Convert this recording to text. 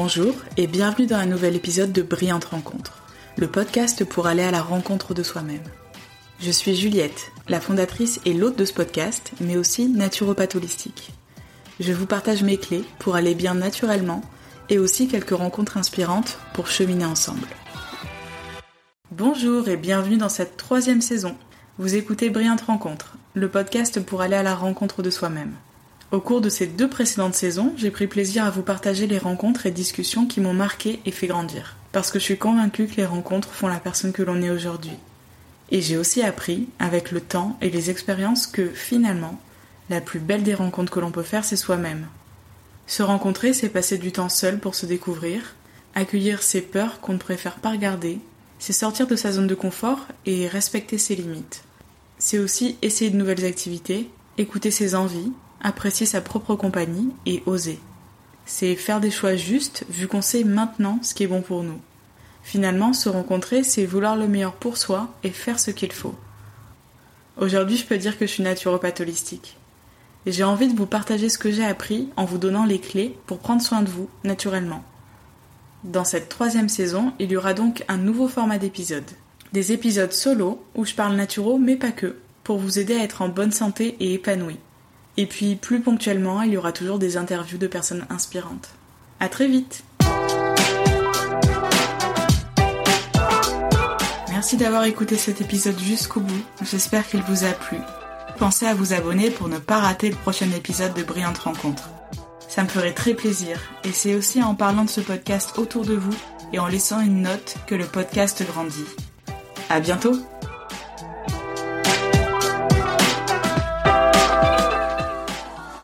Bonjour et bienvenue dans un nouvel épisode de Brillante Rencontre, le podcast pour aller à la rencontre de soi-même. Je suis Juliette, la fondatrice et l'hôte de ce podcast, mais aussi naturopathe holistique. Je vous partage mes clés pour aller bien naturellement et aussi quelques rencontres inspirantes pour cheminer ensemble. Bonjour et bienvenue dans cette troisième saison. Vous écoutez Brillante Rencontre, le podcast pour aller à la rencontre de soi-même. Au cours de ces deux précédentes saisons, j'ai pris plaisir à vous partager les rencontres et discussions qui m'ont marqué et fait grandir. Parce que je suis convaincue que les rencontres font la personne que l'on est aujourd'hui. Et j'ai aussi appris, avec le temps et les expériences, que finalement, la plus belle des rencontres que l'on peut faire, c'est soi-même. Se rencontrer, c'est passer du temps seul pour se découvrir, accueillir ses peurs qu'on ne préfère pas regarder, c'est sortir de sa zone de confort et respecter ses limites. C'est aussi essayer de nouvelles activités, écouter ses envies, apprécier sa propre compagnie et oser. C'est faire des choix justes vu qu'on sait maintenant ce qui est bon pour nous. Finalement, se rencontrer, c'est vouloir le meilleur pour soi et faire ce qu'il faut. Aujourd'hui, je peux dire que je suis naturopathe holistique. J'ai envie de vous partager ce que j'ai appris en vous donnant les clés pour prendre soin de vous naturellement. Dans cette troisième saison, il y aura donc un nouveau format d'épisodes. Des épisodes solo où je parle naturaux mais pas que, pour vous aider à être en bonne santé et épanoui. Et puis plus ponctuellement, il y aura toujours des interviews de personnes inspirantes. À très vite Merci d'avoir écouté cet épisode jusqu'au bout, j'espère qu'il vous a plu. Pensez à vous abonner pour ne pas rater le prochain épisode de Brillante Rencontre. Ça me ferait très plaisir, et c'est aussi en parlant de ce podcast autour de vous et en laissant une note que le podcast grandit. À bientôt!